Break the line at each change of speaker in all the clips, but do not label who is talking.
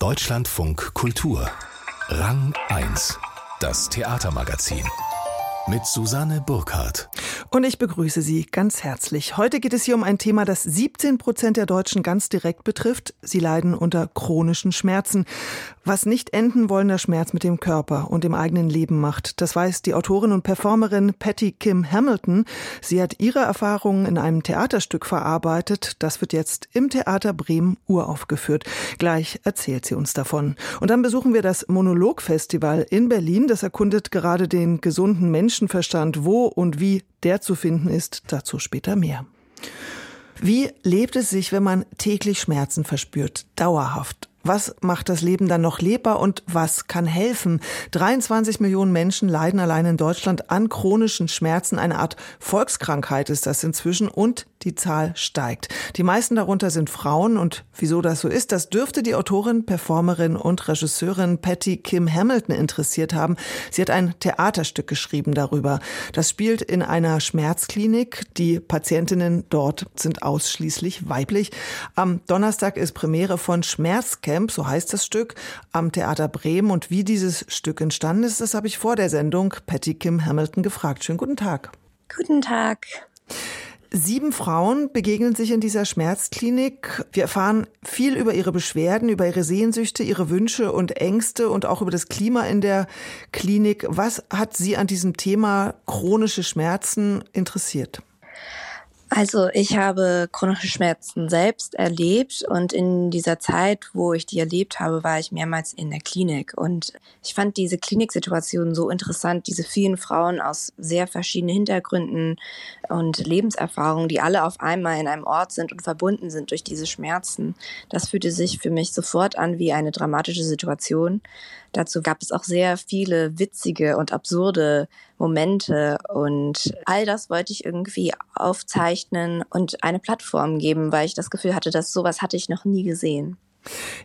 Deutschlandfunk Kultur. Rang 1. Das Theatermagazin. Mit Susanne Burkhardt.
Und ich begrüße Sie ganz herzlich. Heute geht es hier um ein Thema, das 17 Prozent der Deutschen ganz direkt betrifft. Sie leiden unter chronischen Schmerzen. Was nicht enden wollender Schmerz mit dem Körper und dem eigenen Leben macht, das weiß die Autorin und Performerin Patty Kim Hamilton. Sie hat ihre Erfahrungen in einem Theaterstück verarbeitet. Das wird jetzt im Theater Bremen uraufgeführt. Gleich erzählt sie uns davon. Und dann besuchen wir das Monologfestival in Berlin. Das erkundet gerade den gesunden Menschenverstand, wo und wie der zu finden ist. Dazu später mehr. Wie lebt es sich, wenn man täglich Schmerzen verspürt, dauerhaft? Was macht das Leben dann noch lebbar und was kann helfen? 23 Millionen Menschen leiden allein in Deutschland an chronischen Schmerzen. Eine Art Volkskrankheit ist das inzwischen und die Zahl steigt. Die meisten darunter sind Frauen und wieso das so ist, das dürfte die Autorin, Performerin und Regisseurin Patty Kim Hamilton interessiert haben. Sie hat ein Theaterstück geschrieben darüber. Das spielt in einer Schmerzklinik. Die Patientinnen dort sind ausschließlich weiblich. Am Donnerstag ist Premiere von Schmerzcamp, so heißt das Stück, am Theater Bremen. Und wie dieses Stück entstanden ist, das habe ich vor der Sendung Patty Kim Hamilton gefragt. Schönen guten Tag.
Guten Tag.
Sieben Frauen begegnen sich in dieser Schmerzklinik. Wir erfahren viel über ihre Beschwerden, über ihre Sehnsüchte, ihre Wünsche und Ängste und auch über das Klima in der Klinik. Was hat Sie an diesem Thema chronische Schmerzen interessiert?
Also ich habe chronische Schmerzen selbst erlebt und in dieser Zeit, wo ich die erlebt habe, war ich mehrmals in der Klinik und ich fand diese Kliniksituation so interessant, diese vielen Frauen aus sehr verschiedenen Hintergründen und Lebenserfahrungen, die alle auf einmal in einem Ort sind und verbunden sind durch diese Schmerzen. Das fühlte sich für mich sofort an wie eine dramatische Situation. Dazu gab es auch sehr viele witzige und absurde Momente und all das wollte ich irgendwie aufzeichnen und eine Plattform geben, weil ich das Gefühl hatte, dass sowas hatte ich noch nie gesehen.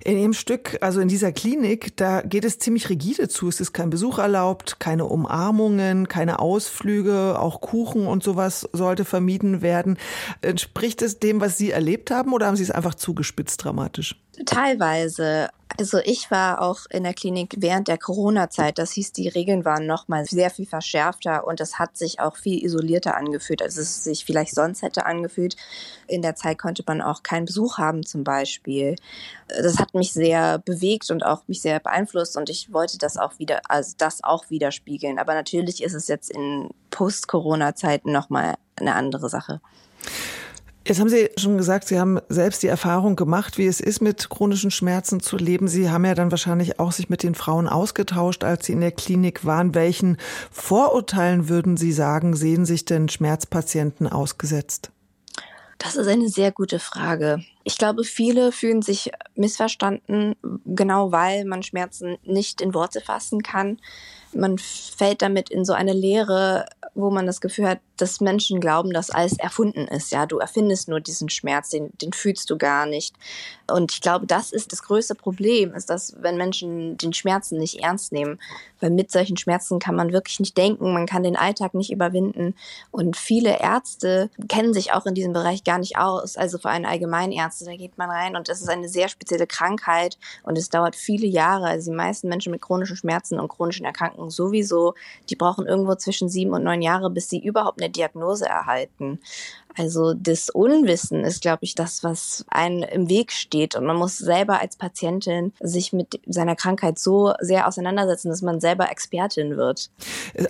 In Ihrem Stück, also in dieser Klinik, da geht es ziemlich rigide zu. Es ist kein Besuch erlaubt, keine Umarmungen, keine Ausflüge, auch Kuchen und sowas sollte vermieden werden. Entspricht es dem, was Sie erlebt haben oder haben Sie es einfach zugespitzt dramatisch?
Teilweise. Also ich war auch in der Klinik während der Corona-Zeit. Das hieß, die Regeln waren noch mal sehr viel verschärfter und es hat sich auch viel isolierter angefühlt, als es sich vielleicht sonst hätte angefühlt. In der Zeit konnte man auch keinen Besuch haben zum Beispiel. Das hat mich sehr bewegt und auch mich sehr beeinflusst und ich wollte das auch wieder, also das auch widerspiegeln. Aber natürlich ist es jetzt in Post-Corona-Zeiten noch mal eine andere Sache.
Jetzt haben Sie schon gesagt, Sie haben selbst die Erfahrung gemacht, wie es ist, mit chronischen Schmerzen zu leben. Sie haben ja dann wahrscheinlich auch sich mit den Frauen ausgetauscht, als Sie in der Klinik waren. Welchen Vorurteilen würden Sie sagen, sehen sich denn Schmerzpatienten ausgesetzt?
Das ist eine sehr gute Frage. Ich glaube, viele fühlen sich missverstanden, genau weil man Schmerzen nicht in Worte fassen kann. Man fällt damit in so eine Leere, wo man das Gefühl hat, dass Menschen glauben, dass alles erfunden ist. Ja, du erfindest nur diesen Schmerz, den, den fühlst du gar nicht. Und ich glaube, das ist das größte Problem, ist, dass wenn Menschen den Schmerzen nicht ernst nehmen, weil mit solchen Schmerzen kann man wirklich nicht denken, man kann den Alltag nicht überwinden. Und viele Ärzte kennen sich auch in diesem Bereich gar nicht aus. Also für einen Allgemeinärzte, da geht man rein und das ist eine sehr spezielle Krankheit und es dauert viele Jahre. Also die meisten Menschen mit chronischen Schmerzen und chronischen Erkrankungen sowieso, die brauchen irgendwo zwischen sieben und neun Jahre, bis sie überhaupt eine Diagnose erhalten. Also das Unwissen ist, glaube ich, das, was einem im Weg steht. Und man muss selber als Patientin sich mit seiner Krankheit so sehr auseinandersetzen, dass man selber Expertin wird.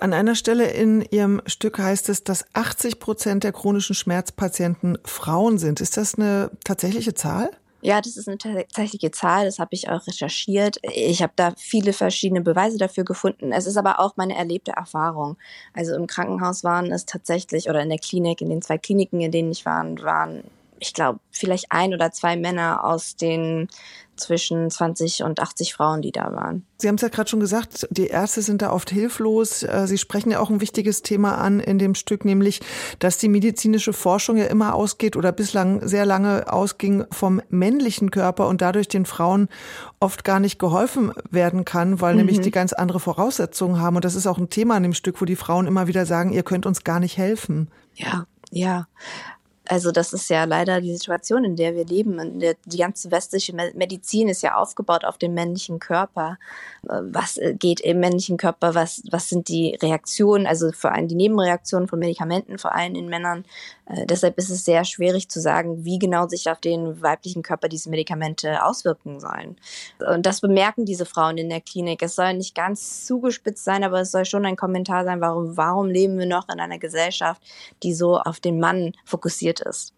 An einer Stelle in Ihrem Stück heißt es, dass 80 Prozent der chronischen Schmerzpatienten Frauen sind. Ist das eine tatsächliche Zahl?
Ja, das ist eine tatsächliche Zahl, das habe ich auch recherchiert. Ich habe da viele verschiedene Beweise dafür gefunden. Es ist aber auch meine erlebte Erfahrung. Also im Krankenhaus waren es tatsächlich, oder in der Klinik, in den zwei Kliniken, in denen ich war, waren, ich glaube, vielleicht ein oder zwei Männer aus den zwischen 20 und 80 Frauen, die da waren.
Sie haben es ja gerade schon gesagt, die Ärzte sind da oft hilflos. Äh, Sie sprechen ja auch ein wichtiges Thema an in dem Stück, nämlich, dass die medizinische Forschung ja immer ausgeht oder bislang sehr lange ausging vom männlichen Körper und dadurch den Frauen oft gar nicht geholfen werden kann, weil mhm. nämlich die ganz andere Voraussetzungen haben. Und das ist auch ein Thema in dem Stück, wo die Frauen immer wieder sagen, ihr könnt uns gar nicht helfen.
Ja, ja. Also das ist ja leider die Situation, in der wir leben. Der, die ganze westliche Medizin ist ja aufgebaut auf dem männlichen Körper. Äh, was äh, geht im männlichen Körper? Was, was sind die Reaktionen? Also vor allem die Nebenreaktionen von Medikamenten, vor allem in Männern. Äh, deshalb ist es sehr schwierig zu sagen, wie genau sich auf den weiblichen Körper diese Medikamente auswirken sollen. Und das bemerken diese Frauen in der Klinik. Es soll nicht ganz zugespitzt sein, aber es soll schon ein Kommentar sein, warum, warum leben wir noch in einer Gesellschaft, die so auf den Mann fokussiert ist.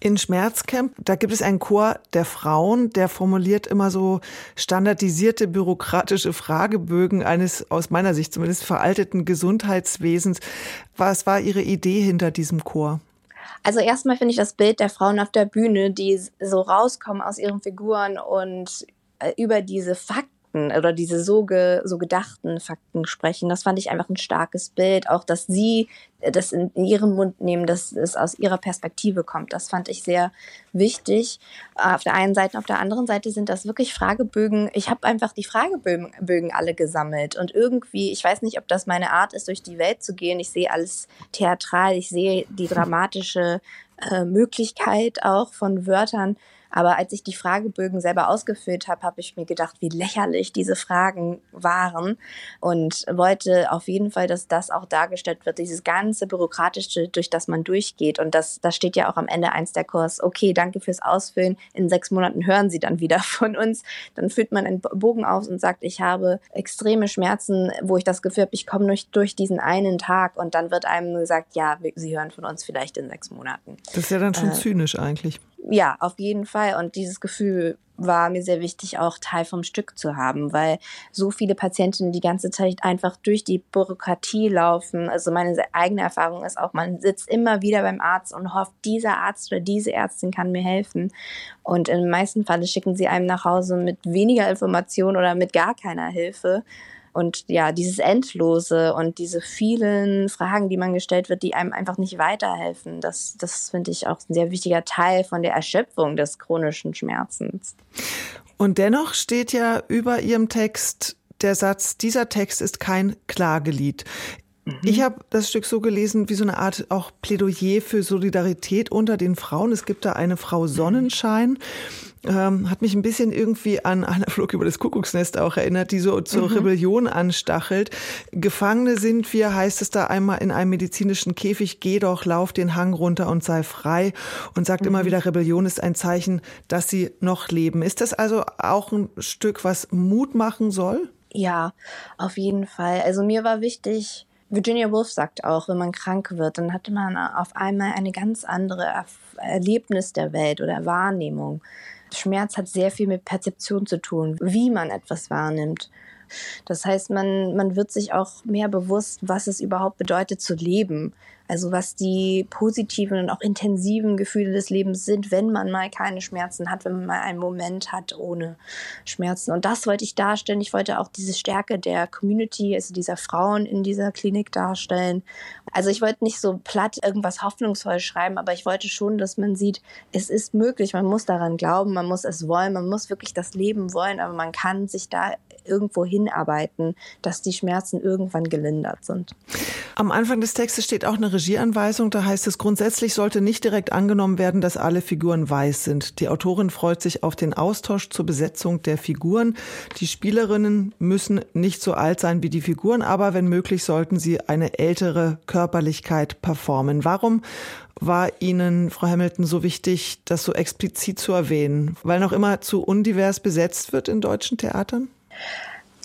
In Schmerzcamp, da gibt es einen Chor der Frauen, der formuliert immer so standardisierte bürokratische Fragebögen eines aus meiner Sicht zumindest veralteten Gesundheitswesens. Was war Ihre Idee hinter diesem Chor?
Also erstmal finde ich das Bild der Frauen auf der Bühne, die so rauskommen aus ihren Figuren und äh, über diese Fakten Fakten oder diese so, ge, so gedachten Fakten sprechen. Das fand ich einfach ein starkes Bild. Auch, dass sie das in, in ihren Mund nehmen, dass es aus ihrer Perspektive kommt. Das fand ich sehr wichtig. Auf der einen Seite, auf der anderen Seite sind das wirklich Fragebögen. Ich habe einfach die Fragebögen alle gesammelt und irgendwie, ich weiß nicht, ob das meine Art ist, durch die Welt zu gehen. Ich sehe alles theatral, ich sehe die dramatische äh, Möglichkeit auch von Wörtern aber als ich die Fragebögen selber ausgefüllt habe, habe ich mir gedacht, wie lächerlich diese Fragen waren und wollte auf jeden Fall, dass das auch dargestellt wird, dieses ganze bürokratische, durch das man durchgeht. Und das, das steht ja auch am Ende eins der Kurs. Okay, danke fürs Ausfüllen. In sechs Monaten hören Sie dann wieder von uns. Dann füllt man einen Bogen aus und sagt, ich habe extreme Schmerzen, wo ich das Gefühl habe, ich komme nicht durch diesen einen Tag. Und dann wird einem gesagt, ja, Sie hören von uns vielleicht in sechs Monaten.
Das ist ja dann schon äh, zynisch eigentlich
ja, auf jeden Fall. Und dieses Gefühl war mir sehr wichtig, auch Teil vom Stück zu haben, weil so viele Patientinnen die ganze Zeit einfach durch die Bürokratie laufen. Also meine eigene Erfahrung ist auch, man sitzt immer wieder beim Arzt und hofft, dieser Arzt oder diese Ärztin kann mir helfen. Und in den meisten Fällen schicken sie einem nach Hause mit weniger Information oder mit gar keiner Hilfe. Und ja, dieses Endlose und diese vielen Fragen, die man gestellt wird, die einem einfach nicht weiterhelfen, das, das finde ich auch ein sehr wichtiger Teil von der Erschöpfung des chronischen Schmerzens.
Und dennoch steht ja über Ihrem Text der Satz, dieser Text ist kein Klagelied. Mhm. Ich habe das Stück so gelesen wie so eine Art auch Plädoyer für Solidarität unter den Frauen. Es gibt da eine Frau Sonnenschein, ähm, hat mich ein bisschen irgendwie an einer Flug über das Kuckucksnest auch erinnert, die so zur mhm. Rebellion anstachelt. Gefangene sind wir, heißt es da einmal in einem medizinischen Käfig, geh doch, lauf den Hang runter und sei frei und sagt mhm. immer wieder, Rebellion ist ein Zeichen, dass sie noch leben. Ist das also auch ein Stück, was Mut machen soll?
Ja, auf jeden Fall. Also mir war wichtig, Virginia Woolf sagt auch, wenn man krank wird, dann hatte man auf einmal eine ganz andere Erlebnis der Welt oder Wahrnehmung. Schmerz hat sehr viel mit Perzeption zu tun, wie man etwas wahrnimmt. Das heißt, man, man wird sich auch mehr bewusst, was es überhaupt bedeutet zu leben. Also was die positiven und auch intensiven Gefühle des Lebens sind, wenn man mal keine Schmerzen hat, wenn man mal einen Moment hat ohne Schmerzen. Und das wollte ich darstellen. Ich wollte auch diese Stärke der Community, also dieser Frauen in dieser Klinik darstellen. Also ich wollte nicht so platt irgendwas hoffnungsvoll schreiben, aber ich wollte schon, dass man sieht, es ist möglich, man muss daran glauben, man muss es wollen, man muss wirklich das Leben wollen, aber man kann sich da irgendwo hinarbeiten, dass die Schmerzen irgendwann gelindert sind.
Am Anfang des Textes steht auch eine Regieanweisung, da heißt es, grundsätzlich sollte nicht direkt angenommen werden, dass alle Figuren weiß sind. Die Autorin freut sich auf den Austausch zur Besetzung der Figuren. Die Spielerinnen müssen nicht so alt sein wie die Figuren, aber wenn möglich sollten sie eine ältere Körperlichkeit performen. Warum war Ihnen, Frau Hamilton, so wichtig, das so explizit zu erwähnen? Weil noch immer zu undivers besetzt wird in deutschen Theatern?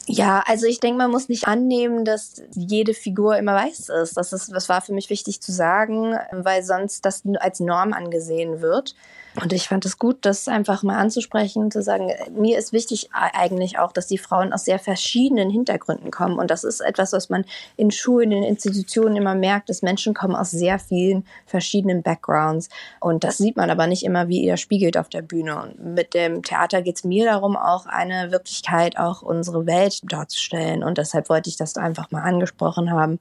Ja, also ich denke, man muss nicht annehmen, dass jede Figur immer weiß ist. Das, ist. das war für mich wichtig zu sagen, weil sonst das als Norm angesehen wird. Und ich fand es gut, das einfach mal anzusprechen, zu sagen, mir ist wichtig eigentlich auch, dass die Frauen aus sehr verschiedenen Hintergründen kommen. Und das ist etwas, was man in Schulen, in Institutionen immer merkt, dass Menschen kommen aus sehr vielen verschiedenen Backgrounds. Und das sieht man aber nicht immer, wie ihr spiegelt auf der Bühne. Und mit dem Theater geht es mir darum, auch eine Wirklichkeit, auch unsere Welt darzustellen. Und deshalb wollte ich das einfach mal angesprochen haben.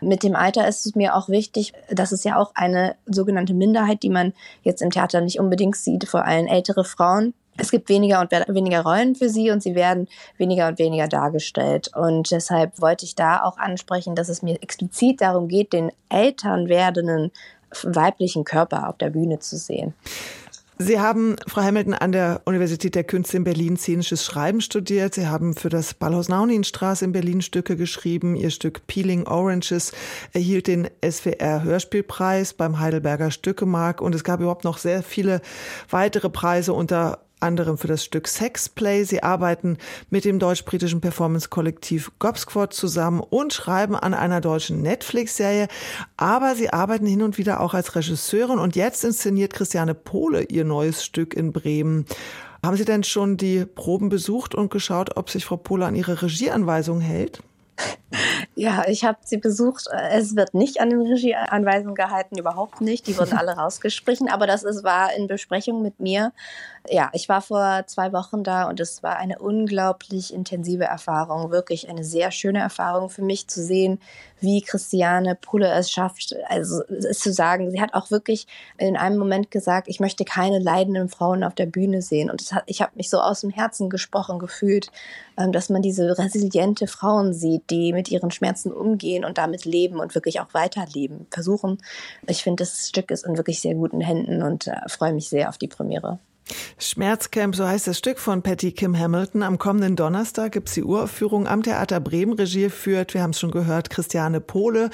Mit dem Alter ist es mir auch wichtig, das ist ja auch eine sogenannte Minderheit, die man jetzt im Theater nicht unbedingt sieht, vor allem ältere Frauen. Es gibt weniger und weniger Rollen für sie und sie werden weniger und weniger dargestellt. Und deshalb wollte ich da auch ansprechen, dass es mir explizit darum geht, den Eltern werdenden weiblichen Körper auf der Bühne zu sehen.
Sie haben, Frau Hamilton, an der Universität der Künste in Berlin szenisches Schreiben studiert. Sie haben für das Ballhaus Nauninstraße in Berlin Stücke geschrieben. Ihr Stück Peeling Oranges erhielt den SWR Hörspielpreis beim Heidelberger Stückemark. Und es gab überhaupt noch sehr viele weitere Preise unter anderem für das Stück Sexplay. Sie arbeiten mit dem deutsch-britischen Performance-Kollektiv Gobsquad zusammen und schreiben an einer deutschen Netflix-Serie. Aber sie arbeiten hin und wieder auch als Regisseurin und jetzt inszeniert Christiane Pohle ihr neues Stück in Bremen. Haben Sie denn schon die Proben besucht und geschaut, ob sich Frau Pohle an ihre Regieanweisungen hält?
Ja, ich habe sie besucht. Es wird nicht an den Regieanweisungen gehalten, überhaupt nicht. Die wurden alle rausgestrichen. Aber das ist, war in Besprechung mit mir ja, ich war vor zwei Wochen da und es war eine unglaublich intensive Erfahrung, wirklich eine sehr schöne Erfahrung für mich zu sehen, wie Christiane Pulle es schafft, also es zu sagen. Sie hat auch wirklich in einem Moment gesagt, ich möchte keine leidenden Frauen auf der Bühne sehen. Und hat, ich habe mich so aus dem Herzen gesprochen gefühlt, ähm, dass man diese resiliente Frauen sieht, die mit ihren Schmerzen umgehen und damit leben und wirklich auch weiterleben, versuchen. Ich finde, das Stück ist in wirklich sehr guten Händen und äh, freue mich sehr auf die Premiere.
Schmerzcamp, so heißt das Stück von Patty Kim Hamilton. Am kommenden Donnerstag gibt's die Uraufführung am Theater Bremen. Regie führt, wir haben es schon gehört, Christiane Pohle.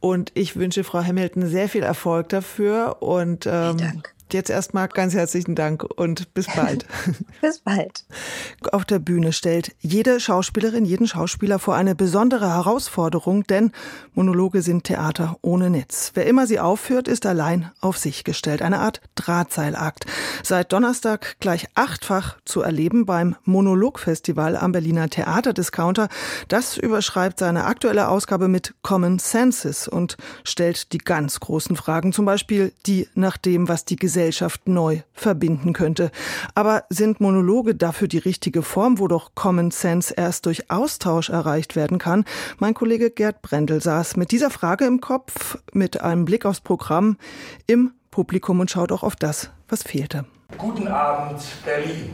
Und ich wünsche Frau Hamilton sehr viel Erfolg dafür. Und ähm, Dank. Jetzt erstmal ganz herzlichen Dank und bis bald.
bis bald.
Auf der Bühne stellt jede Schauspielerin, jeden Schauspieler vor eine besondere Herausforderung, denn Monologe sind Theater ohne Netz. Wer immer sie aufführt, ist allein auf sich gestellt. Eine Art Drahtseilakt. Seit Donnerstag gleich achtfach zu erleben beim Monologfestival am Berliner Theaterdiscounter. Das überschreibt seine aktuelle Ausgabe mit Common Senses und stellt die ganz großen Fragen, zum Beispiel die nach dem, was die Gesellschaft Gesellschaft neu verbinden könnte. Aber sind Monologe dafür die richtige Form, wo doch Common Sense erst durch Austausch erreicht werden kann? Mein Kollege Gerd Brendel saß mit dieser Frage im Kopf, mit einem Blick aufs Programm im Publikum und schaut auch auf das, was fehlte.
Guten Abend, Berlin.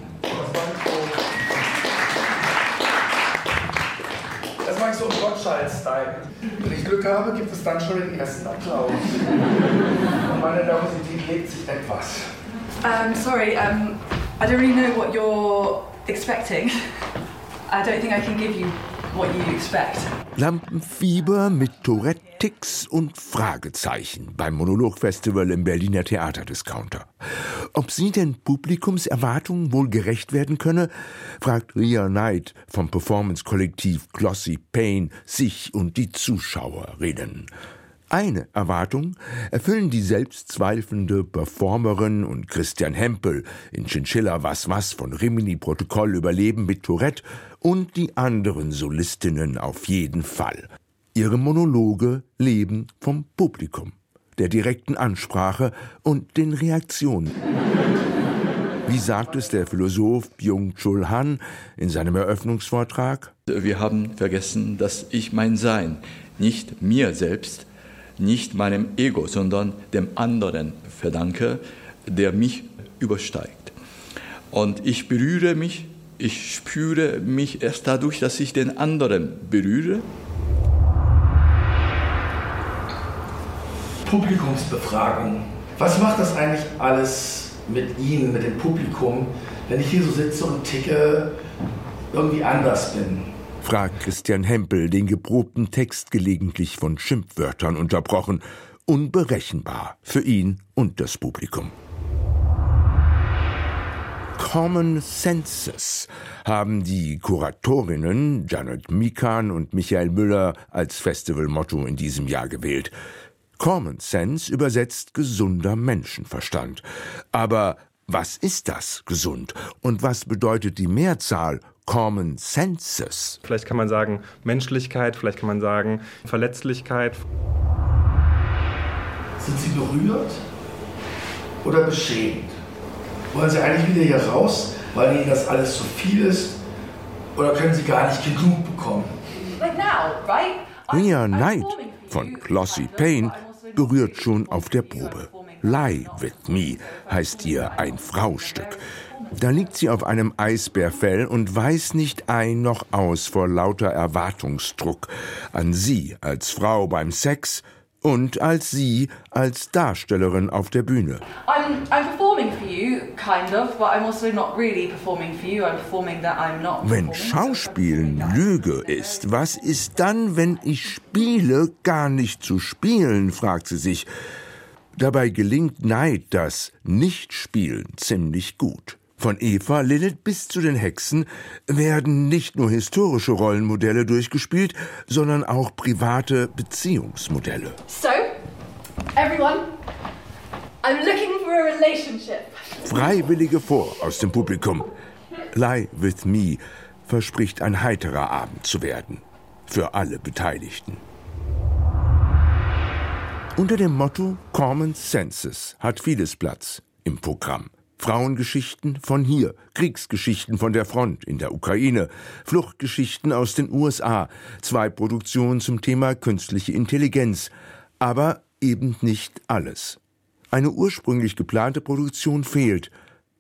Das mache ich so im Gottschalk-Style. Wenn ich Glück habe, gibt es dann schon den ersten Applaus. Und meine Nervosität legt sich etwas.
Um, sorry, um, I don't really know what you're expecting. I don't think I can give you what you expect.
Lampenfieber mit Tourette, Ticks und Fragezeichen beim Monologfestival im Berliner Theaterdiscounter. Ob sie den Publikumserwartungen wohl gerecht werden könne, fragt Ria Knight vom Performance-Kollektiv Glossy Pain sich und die Zuschauerinnen. Eine Erwartung erfüllen die selbstzweifelnde Performerin und Christian Hempel in Chinchilla Was Was von Rimini Protokoll Überleben mit Tourette und die anderen Solistinnen auf jeden Fall. Ihre Monologe leben vom Publikum, der direkten Ansprache und den Reaktionen. Wie sagt es der Philosoph Byung-Chul Han in seinem Eröffnungsvortrag?
Wir haben vergessen, dass ich mein Sein nicht mir selbst nicht meinem Ego, sondern dem anderen verdanke, der mich übersteigt. Und ich berühre mich, ich spüre mich erst dadurch, dass ich den anderen berühre.
Publikumsbefragung. Was macht das eigentlich alles mit Ihnen, mit dem Publikum, wenn ich hier so sitze und ticke, irgendwie anders bin?
Fragt Christian Hempel den geprobten Text gelegentlich von Schimpfwörtern unterbrochen, unberechenbar für ihn und das Publikum. Common Senses haben die Kuratorinnen Janet Mikan und Michael Müller als Festivalmotto in diesem Jahr gewählt. Common Sense übersetzt gesunder Menschenverstand. Aber was ist das gesund? Und was bedeutet die Mehrzahl Common Senses.
Vielleicht kann man sagen Menschlichkeit, vielleicht kann man sagen Verletzlichkeit.
Sind Sie berührt oder beschämt? Wollen Sie eigentlich wieder hier raus, weil Ihnen das alles zu viel ist? Oder können Sie gar nicht genug bekommen?
Ria Knight von Glossy Payne berührt schon auf der Probe. Lie with Me heißt ihr ein Fraustück. Da liegt sie auf einem Eisbärfell und weiß nicht ein noch aus vor lauter Erwartungsdruck an sie als Frau beim Sex und als sie als Darstellerin auf der Bühne.
I'm, I'm performing for you, kind of, but I'm also not really performing for you. I'm performing that I'm not.
Wenn Schauspielen Lüge ist, was ist dann, wenn ich spiele, gar nicht zu spielen, fragt sie sich. Dabei gelingt Neid das Nichtspielen ziemlich gut. Von Eva Lilith bis zu den Hexen werden nicht nur historische Rollenmodelle durchgespielt, sondern auch private Beziehungsmodelle.
So, everyone, I'm looking for a relationship.
Freiwillige vor aus dem Publikum. Lie with me verspricht ein heiterer Abend zu werden. Für alle Beteiligten. Unter dem Motto Common Senses hat vieles Platz im Programm. Frauengeschichten von hier, Kriegsgeschichten von der Front in der Ukraine, Fluchtgeschichten aus den USA, zwei Produktionen zum Thema künstliche Intelligenz, aber eben nicht alles. Eine ursprünglich geplante Produktion fehlt.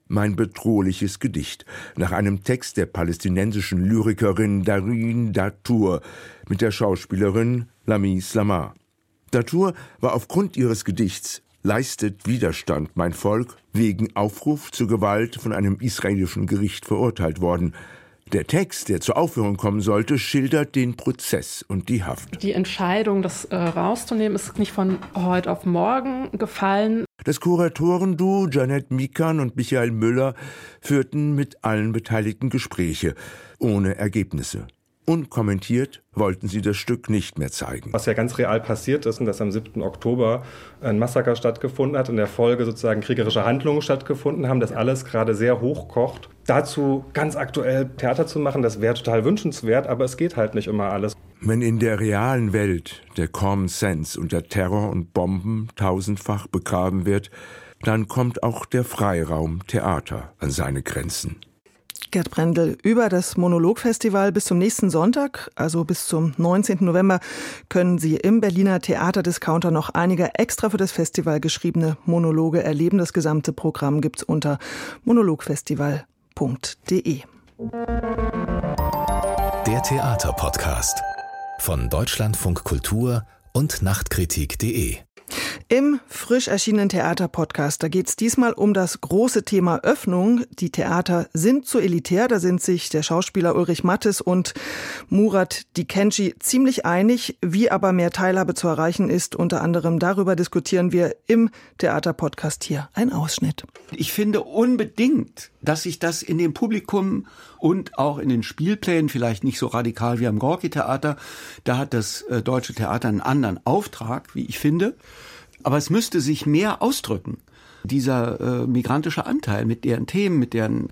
Mein bedrohliches Gedicht nach einem Text der palästinensischen Lyrikerin Darin Datour mit der Schauspielerin Lami Slamar. Datour war aufgrund ihres Gedichts leistet Widerstand mein Volk wegen Aufruf zur Gewalt von einem israelischen Gericht verurteilt worden. Der Text, der zur Aufführung kommen sollte, schildert den Prozess und die Haft.
Die Entscheidung, das äh, rauszunehmen, ist nicht von heute auf morgen gefallen.
Das Kuratorenduo Janet Mikan und Michael Müller führten mit allen Beteiligten Gespräche, ohne Ergebnisse. Unkommentiert wollten sie das Stück nicht mehr zeigen.
Was ja ganz real passiert ist, und dass am 7. Oktober ein Massaker stattgefunden hat, in der Folge sozusagen kriegerische Handlungen stattgefunden haben, dass alles gerade sehr hoch kocht. Dazu ganz aktuell Theater zu machen, das wäre total wünschenswert, aber es geht halt nicht immer alles.
Wenn in der realen Welt der Common Sense unter Terror und Bomben tausendfach begraben wird, dann kommt auch der Freiraum Theater an seine Grenzen.
Gerd Brendel, über das Monologfestival bis zum nächsten Sonntag, also bis zum 19. November, können Sie im Berliner Theaterdiscounter noch einige extra für das Festival geschriebene Monologe erleben. Das gesamte Programm gibt's unter monologfestival.de.
Der Theaterpodcast von Deutschlandfunk Kultur und Nachtkritik.de
im frisch erschienenen Theater-Podcast, da geht es diesmal um das große Thema Öffnung. Die Theater sind zu elitär, da sind sich der Schauspieler Ulrich Mattes und Murat Dikenci ziemlich einig, wie aber mehr Teilhabe zu erreichen ist. Unter anderem darüber diskutieren wir im Theater-Podcast hier. Ein Ausschnitt.
Ich finde unbedingt, dass sich das in dem Publikum und auch in den Spielplänen, vielleicht nicht so radikal wie am Gorki-Theater, da hat das äh, Deutsche Theater einen anderen Auftrag, wie ich finde. Aber es müsste sich mehr ausdrücken. Dieser äh, migrantische Anteil mit deren Themen, mit deren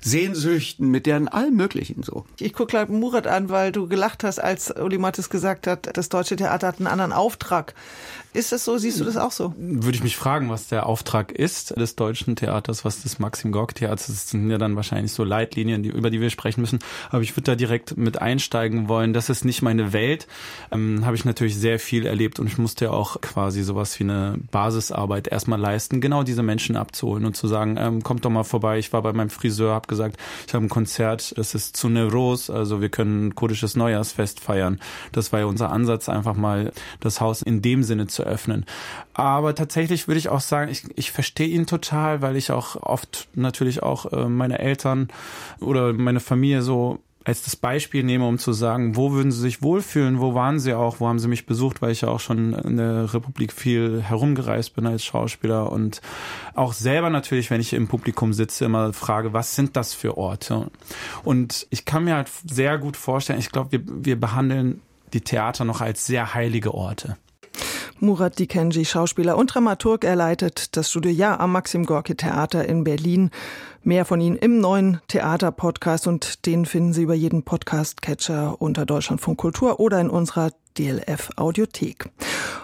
Sehnsüchten, mit deren allem Möglichen so.
Ich gucke gleich Murat an, weil du gelacht hast, als Uli Mattes gesagt hat, das Deutsche Theater hat einen anderen Auftrag. Ist das so? Siehst du das auch so?
Würde ich mich fragen, was der Auftrag ist des Deutschen Theaters, was das Maxim Gorki Theaters ist. Das sind ja dann wahrscheinlich so Leitlinien, die, über die wir sprechen müssen. Aber ich würde da direkt mit einsteigen wollen. Das ist nicht meine Welt. Ähm, Habe ich natürlich sehr viel erlebt und ich musste ja auch quasi sowas wie eine Basisarbeit erstmal leisten, genau diese Menschen abzuholen und zu sagen, ähm, kommt doch mal vorbei. Ich war bei meinem Friseur, habe gesagt, ich habe ein Konzert, das ist zu Neuros, also wir können kurdisches Neujahrsfest feiern. Das war ja unser Ansatz, einfach mal das Haus in dem Sinne zu öffnen. Aber tatsächlich würde ich auch sagen, ich, ich verstehe ihn total, weil ich auch oft natürlich auch äh, meine Eltern oder meine Familie so als das Beispiel nehme, um zu sagen, wo würden sie sich wohlfühlen, wo waren sie auch, wo haben sie mich besucht, weil ich ja auch schon in der Republik viel herumgereist bin als Schauspieler und auch selber natürlich, wenn ich im Publikum sitze, immer frage, was sind das für Orte? Und ich kann mir halt sehr gut vorstellen, ich glaube, wir, wir behandeln die Theater noch als sehr heilige Orte.
Murat Dikenji, Schauspieler und Dramaturg, er leitet das Studio Ja am Maxim Gorki Theater in Berlin. Mehr von Ihnen im neuen Theater-Podcast und den finden Sie über jeden Podcast-Catcher unter Deutschlandfunk Kultur oder in unserer DLF Audiothek.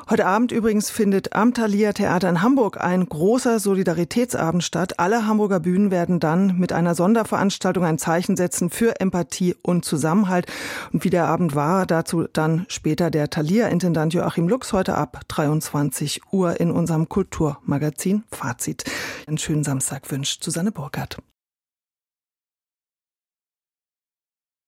Heute Abend übrigens findet am Thalia Theater in Hamburg ein großer Solidaritätsabend statt. Alle Hamburger Bühnen werden dann mit einer Sonderveranstaltung ein Zeichen setzen für Empathie und Zusammenhalt. Und wie der Abend war, dazu dann später der Thalia-Intendant Joachim Lux heute ab 23 Uhr in unserem Kulturmagazin Fazit. Einen schönen Samstag wünscht Susanne Burkhardt.